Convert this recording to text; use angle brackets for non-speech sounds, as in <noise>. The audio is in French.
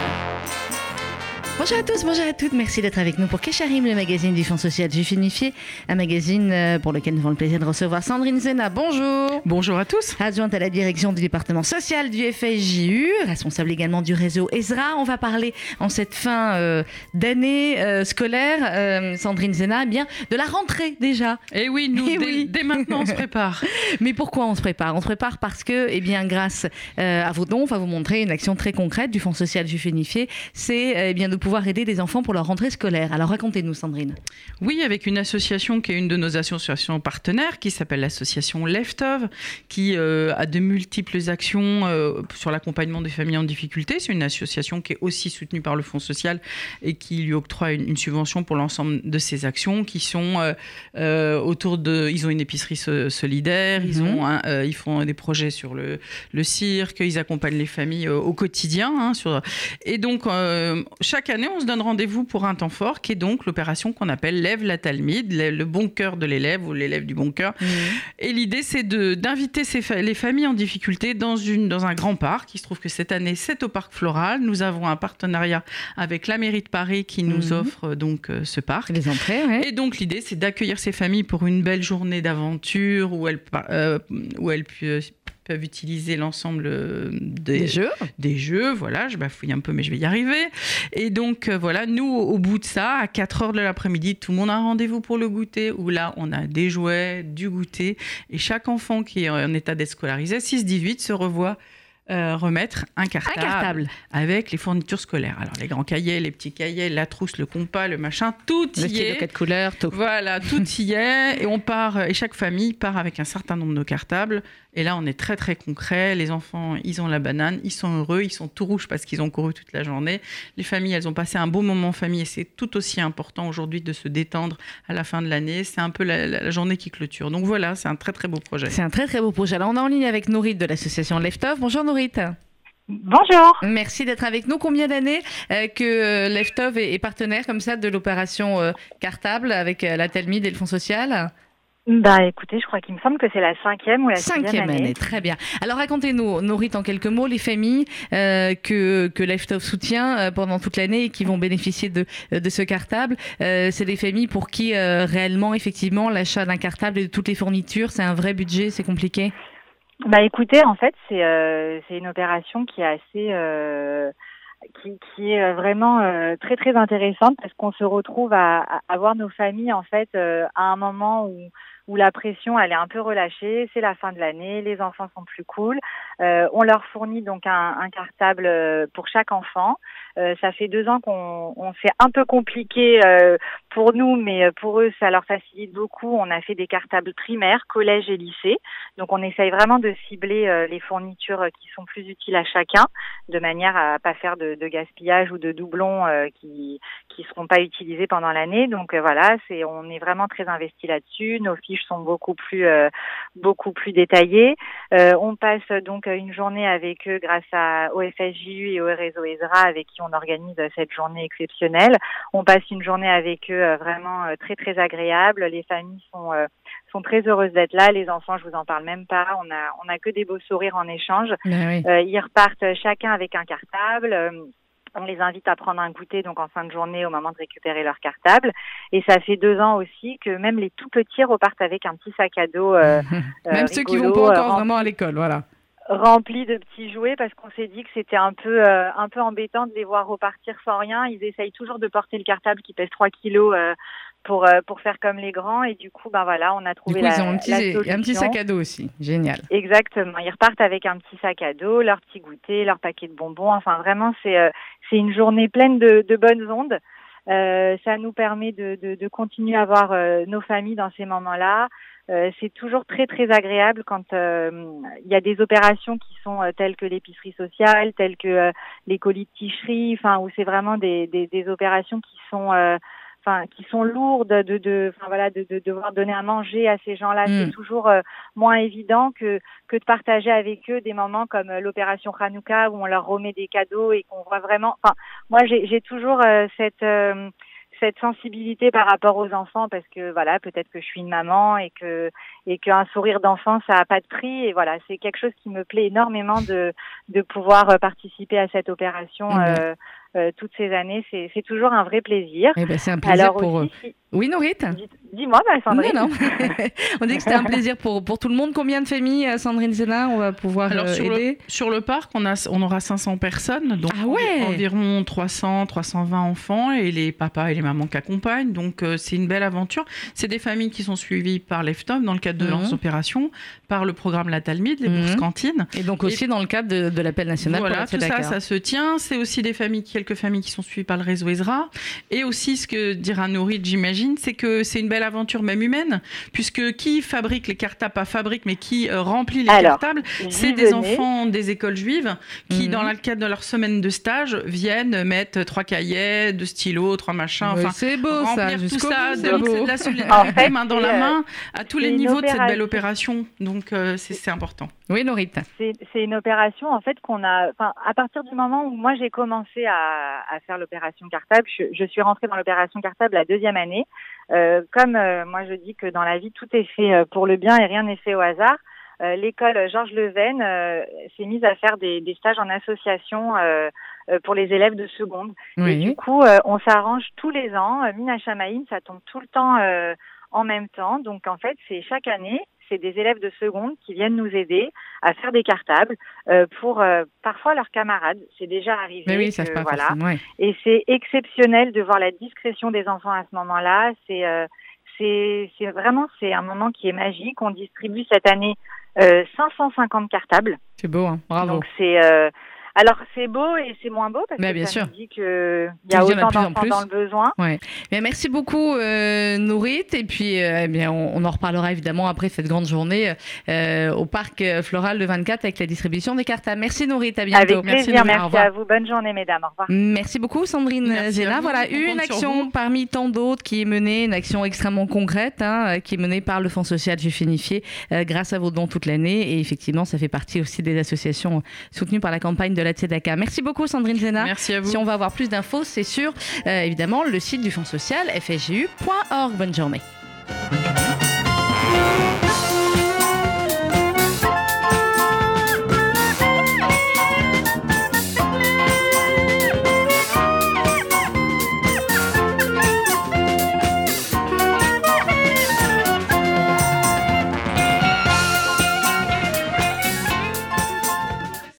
Música Bonjour à tous, bonjour à toutes. Merci d'être avec nous pour Kesharim, le magazine du Fonds social juif unifié. Un magazine euh, pour lequel nous avons le plaisir de recevoir Sandrine Zena. Bonjour. Bonjour à tous. Adjointe à la direction du département social du FSJU, responsable également du réseau ESRA. On va parler en cette fin euh, d'année euh, scolaire, Sandrine Zena, eh bien de la rentrée déjà. Et eh oui, nous, eh dès, maintenant, on se prépare. <laughs> Mais pourquoi on se prépare? On se prépare parce que, eh bien, grâce à vos dons, on va vous montrer une action très concrète du Fonds social juif unifié. C'est eh bien de pouvoir pouvoir aider des enfants pour leur rentrée scolaire. Alors racontez-nous, Sandrine. Oui, avec une association qui est une de nos associations partenaires, qui s'appelle l'association Leftov, qui euh, a de multiples actions euh, sur l'accompagnement des familles en difficulté. C'est une association qui est aussi soutenue par le Fonds social et qui lui octroie une, subvention pour l'ensemble de ces actions, qui sont euh, autour de. Ils ont une épicerie solidaire, ils, mhm. ont ils font des projets sur le, le, cirque, ils accompagnent les familles au quotidien. Hein, sur... Et donc, chaque année, on se donne rendez-vous pour un temps fort, qui est donc l'opération qu'on appelle Lève la Talmide, le bon cœur de l'élève ou l'élève du bon cœur. Mmh. Et l'idée, c'est d'inviter les familles en difficulté dans, une, dans un grand parc. Il se trouve que cette année, c'est au Parc Floral. Nous avons un partenariat avec la mairie de Paris qui nous mmh. offre euh, donc euh, ce parc. Les entrées, Et donc, l'idée, c'est d'accueillir ces familles pour une belle journée d'aventure où elles, euh, où elles peuvent utiliser l'ensemble euh, des, jeux. Des jeux, voilà, je bafouille un peu, mais je vais y arriver. Et donc, euh, voilà, nous, au bout de ça, à 4 heures de l'après-midi, tout le monde a un rendez-vous pour le goûter, où là, on a des jouets, du goûter, et chaque enfant qui est en état d'être scolarisé, 6-18, se revoit euh, remettre un cartable, avec les fournitures scolaires. Alors les grands cahiers, les petits cahiers, la trousse, le compas, le machin, tout y est. Le de couleurs, tout. Voilà, tout y <laughs> est. Et on part, et chaque famille part avec un certain nombre de cartables. Et là, on est très très concret. Les enfants, ils ont la banane, ils sont heureux, ils sont tout rouges parce qu'ils ont couru toute la journée. Les familles, elles ont passé un beau moment en famille et c'est tout aussi important aujourd'hui de se détendre à la fin de l'année. C'est un peu la, journée qui clôture. Donc voilà, c'est un très très beau projet. C'est un très très beau projet. Alors on est en ligne avec Nourit de l'association Leftov. Bonjour Bonjour. Merci d'être avec nous. Combien d'années euh, que euh, Leftov est, partenaire comme ça de l'opération euh, Cartable avec la Telmide et le Fonds social? Bah écoutez, je crois qu'il me semble que c'est la cinquième ou la cinquième année. année. Très bien. Alors racontez-nous, Norit, en quelques mots, les familles euh, que, que Left soutient euh, pendant toute l'année et qui vont bénéficier de, de ce cartable. Euh, c'est des familles pour qui réellement, effectivement, l'achat d'un cartable et de toutes les fournitures, c'est un vrai budget, c'est compliqué? Bah écoutez, en fait, c'est c'est une opération qui est assez qui, qui, est vraiment très très intéressante parce qu'on se retrouve à, à, avoir nos familles en fait à un moment où où la pression elle est un peu relâchée, c'est la fin de l'année, les enfants sont plus cool. Euh, on leur fournit donc un, un cartable euh, pour chaque enfant. Euh, ça fait deux ans qu'on on c'est un peu compliqué euh, pour nous, mais pour eux ça leur facilite beaucoup. On a fait des cartables primaires, collège et lycée. Donc on essaye vraiment de cibler les fournitures qui sont plus utiles à chacun, de manière à pas faire de, de gaspillage ou de doublons qui qui seront pas utilisés pendant l'année. Donc voilà, c'est on est vraiment très investi là-dessus. Nos fiches sont beaucoup plus beaucoup plus détaillées. on passe donc une journée avec eux grâce à, au FSJU et au réseau ESRA avec qui on organise cette journée exceptionnelle. On passe une journée avec eux euh, vraiment euh, très très agréable. Les familles sont euh, sont très heureuses d'être là. Les enfants, je vous en parle même pas. On a on a que des beaux sourires en échange. Ben ils repartent chacun avec un cartable. On les invite à prendre un goûter donc en fin de journée au moment de récupérer leur cartable. Et ça fait deux ans aussi que même les tout petits repartent avec un petit sac à dos. <laughs> même ceux qui vont pas encore vraiment à l'école, voilà rempli de petits jouets parce qu'on s'est dit que c'était un peu euh, un peu embêtant de les voir repartir sans rien. Ils essayent toujours de porter le cartable qui pèse 3 kilos euh, pour euh, pour faire comme les grands. Et du coup ben voilà on a trouvé du coup, ils ont un petit, un petit sac à dos aussi. Génial. Exactement. Ils repartent avec un petit sac à dos leur petit goûter leur paquet de bonbons. Enfin vraiment c'est c'est une journée pleine de, de bonnes ondes. Ça nous permet de, de, de continuer à voir nos familles dans ces moments là euh, c'est toujours très très agréable quand euh, il y a des opérations qui sont euh, telles que l'épicerie sociale, telles que les colis de ticherie, enfin où c'est vraiment des, des, des, opérations qui sont enfin qui sont lourdes de de enfin voilà de, de, devoir donner à manger à ces gens-là c'est mm. toujours moins évident que que de partager avec eux des moments comme l'opération Hanouka où on leur remet des cadeaux et qu'on voit vraiment enfin moi j'ai j'ai toujours cette cette sensibilité par rapport aux enfants parce que voilà, peut-être que je suis une maman et que et qu'un sourire d'enfant ça a pas de prix et voilà, c'est quelque chose qui me plaît énormément de de pouvoir participer à cette opération. Mmh. Euh, toutes ces années. C'est toujours un vrai plaisir. Eh ben, c'est un plaisir Alors pour... Aussi, oui, Norit? Dis-moi, bah, Sandrine. Non, non. <laughs> on dit que c'était un plaisir pour, pour tout le monde. Combien de familles, euh, Sandrine Zena, on va pouvoir Alors, euh, sur aider? le, Sur le parc, on, a, on aura 500 personnes, donc ah ouais. environ 300, 320 enfants et les papas et les mamans qui accompagnent. Donc, c'est une belle aventure. C'est des familles qui sont suivies par l'EFTOM dans le cadre de mmh. leurs opérations, par le programme La Talmide, les mmh. bourses cantines. Et donc aussi dans le cadre de, de l'appel national. Voilà, tout ça, ça se tient. C'est aussi des familles, quelques familles qui sont suivies par le réseau Ezra. Et aussi, ce que dira Nourid, j'imagine, c'est que c'est une belle aventure même humaine, puisque qui fabrique les cartables, pas fabrique, mais qui euh, remplit les cartables, c'est des enfants des écoles juives qui, mhm. dans le cadre de leur semaine de stage, viennent mettre trois cahiers, deux stylos, trois machins. Enfin, c'est beau ça, tout ça. De la <laughs> solidarité main dans la euh, main à tous les niveaux de cette belle opération. Donc euh, c'est important. Oui, Norita. C'est une opération en fait qu'on a. À partir du moment où moi j'ai commencé à, à faire l'opération cartable, je, je, suis rentrée dans l'opération cartable la deuxième année. Euh, comme euh, moi je dis que dans la vie tout est fait euh, pour le bien et rien n'est fait au hasard, euh, l'école Georges Leven s'est mise à faire des, des stages en association pour les élèves de seconde. Et du coup, on s'arrange tous les ans. Mina Chamaïm, ça tombe tout le temps en même temps. Donc en fait, c'est chaque année c'est des élèves de seconde qui viennent nous aider à faire des cartables euh, pour euh, parfois leurs camarades. C'est déjà arrivé. oui, ça se passe voilà. Et c'est exceptionnel de voir la discrétion des enfants à ce moment-là. C'est euh, c'est vraiment c'est un moment qui est magique. On distribue cette année 550 cartables. C'est beau, hein bravo. Donc c'est alors c'est beau et c'est moins beau parce que ça dit qu'il y a autant d'enfants dans le besoin. Ouais. Bien, merci beaucoup euh, Nourit et puis euh, eh bien on, en reparlera évidemment après cette grande journée euh, au parc floral le 24 avec la distribution des cartes. Merci Nourit, à bientôt. Avec plaisir, merci, merci à vous. Bonne journée mesdames. Au revoir. Merci beaucoup Sandrine Zéla. Voilà une action parmi tant d'autres qui est menée, une action extrêmement concrète hein, qui est menée par le Fonds social Juif Unifié grâce à vos dons toute l'année et effectivement ça fait partie aussi des associations soutenues par la campagne de de la Tzedaka. Merci beaucoup Sandrine Zena. Merci à vous. Si on va avoir plus d'infos, c'est sur euh, évidemment le site du Fonds social fsgu.org. Bonne journée.